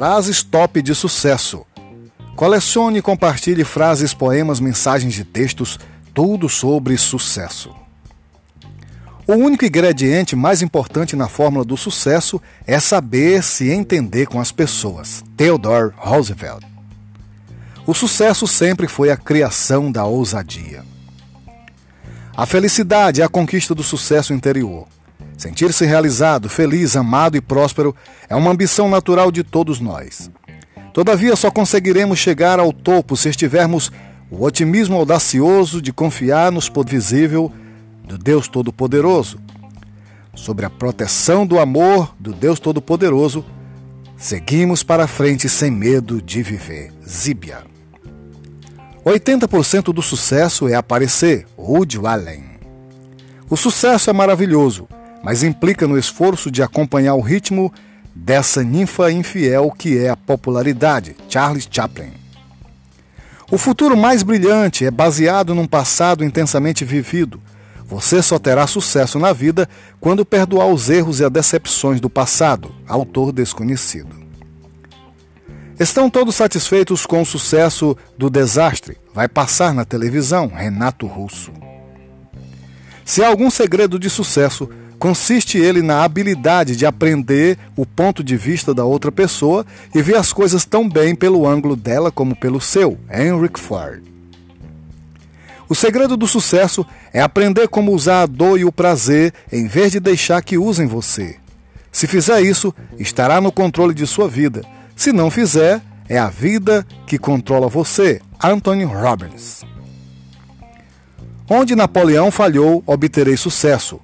Frases top de sucesso. Colecione e compartilhe frases, poemas, mensagens de textos, tudo sobre sucesso. O único ingrediente mais importante na fórmula do sucesso é saber se entender com as pessoas. Theodore Roosevelt. O sucesso sempre foi a criação da ousadia. A felicidade é a conquista do sucesso interior. Sentir-se realizado, feliz, amado e próspero é uma ambição natural de todos nós. Todavia, só conseguiremos chegar ao topo se estivermos o otimismo audacioso de confiar no poder visível do Deus Todo-Poderoso. Sobre a proteção do amor do Deus Todo-Poderoso, seguimos para frente sem medo de viver. Zíbia. 80% do sucesso é aparecer. Woody Allen. O sucesso é maravilhoso, mas implica no esforço de acompanhar o ritmo dessa ninfa infiel que é a popularidade. Charles Chaplin. O futuro mais brilhante é baseado num passado intensamente vivido. Você só terá sucesso na vida quando perdoar os erros e as decepções do passado. Autor desconhecido. Estão todos satisfeitos com o sucesso do desastre? Vai passar na televisão. Renato Russo. Se há algum segredo de sucesso, consiste ele na habilidade de aprender o ponto de vista da outra pessoa e ver as coisas tão bem pelo ângulo dela como pelo seu. Henrik Ford. O segredo do sucesso é aprender como usar a dor e o prazer em vez de deixar que usem você. Se fizer isso, estará no controle de sua vida. Se não fizer, é a vida que controla você. Anthony Robbins. Onde Napoleão falhou, obterei sucesso.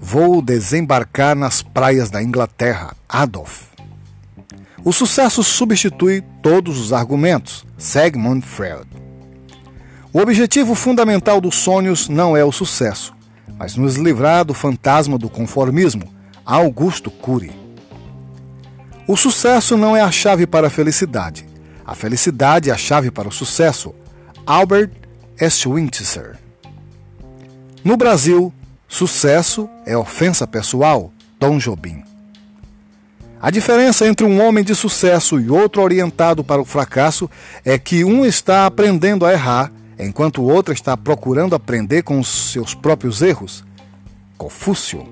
Vou desembarcar nas praias da Inglaterra. Adolf. O sucesso substitui todos os argumentos. Sigmund Freud. O objetivo fundamental dos sonhos não é o sucesso, mas nos livrar do fantasma do conformismo. Augusto Cury. O sucesso não é a chave para a felicidade. A felicidade é a chave para o sucesso. Albert Schweitzer. No Brasil, Sucesso é ofensa pessoal, Tom Jobim. A diferença entre um homem de sucesso e outro orientado para o fracasso é que um está aprendendo a errar, enquanto o outro está procurando aprender com os seus próprios erros. Confúcio.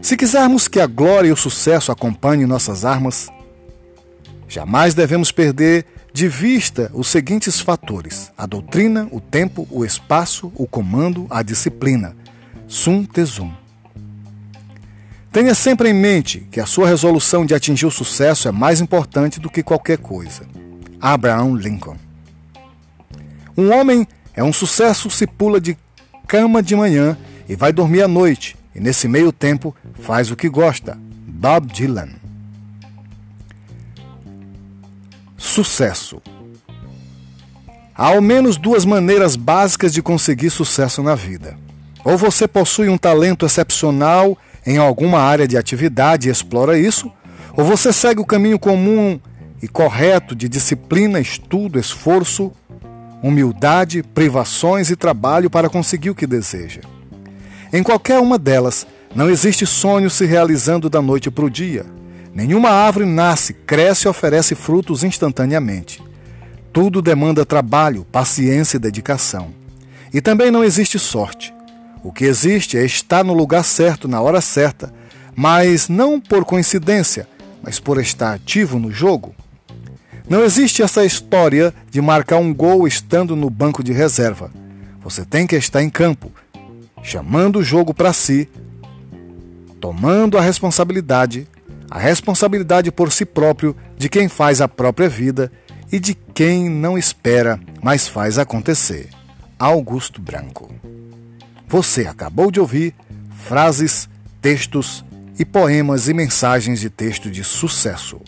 Se quisermos que a glória e o sucesso acompanhem nossas armas, jamais devemos perder de vista os seguintes fatores: a doutrina, o tempo, o espaço, o comando, a disciplina. Sun Tzu. Tenha sempre em mente que a sua resolução de atingir o sucesso é mais importante do que qualquer coisa. Abraham Lincoln. Um homem é um sucesso se pula de cama de manhã e vai dormir à noite, e nesse meio tempo faz o que gosta. Bob Dylan. Sucesso. Há ao menos duas maneiras básicas de conseguir sucesso na vida. Ou você possui um talento excepcional em alguma área de atividade e explora isso, ou você segue o caminho comum e correto de disciplina, estudo, esforço, humildade, privações e trabalho para conseguir o que deseja. Em qualquer uma delas, não existe sonho se realizando da noite para o dia. Nenhuma árvore nasce, cresce e oferece frutos instantaneamente. Tudo demanda trabalho, paciência e dedicação. E também não existe sorte. O que existe é estar no lugar certo na hora certa, mas não por coincidência, mas por estar ativo no jogo. Não existe essa história de marcar um gol estando no banco de reserva. Você tem que estar em campo, chamando o jogo para si, tomando a responsabilidade a responsabilidade por si próprio de quem faz a própria vida e de quem não espera, mas faz acontecer. Augusto Branco. Você acabou de ouvir frases, textos e poemas e mensagens de texto de sucesso.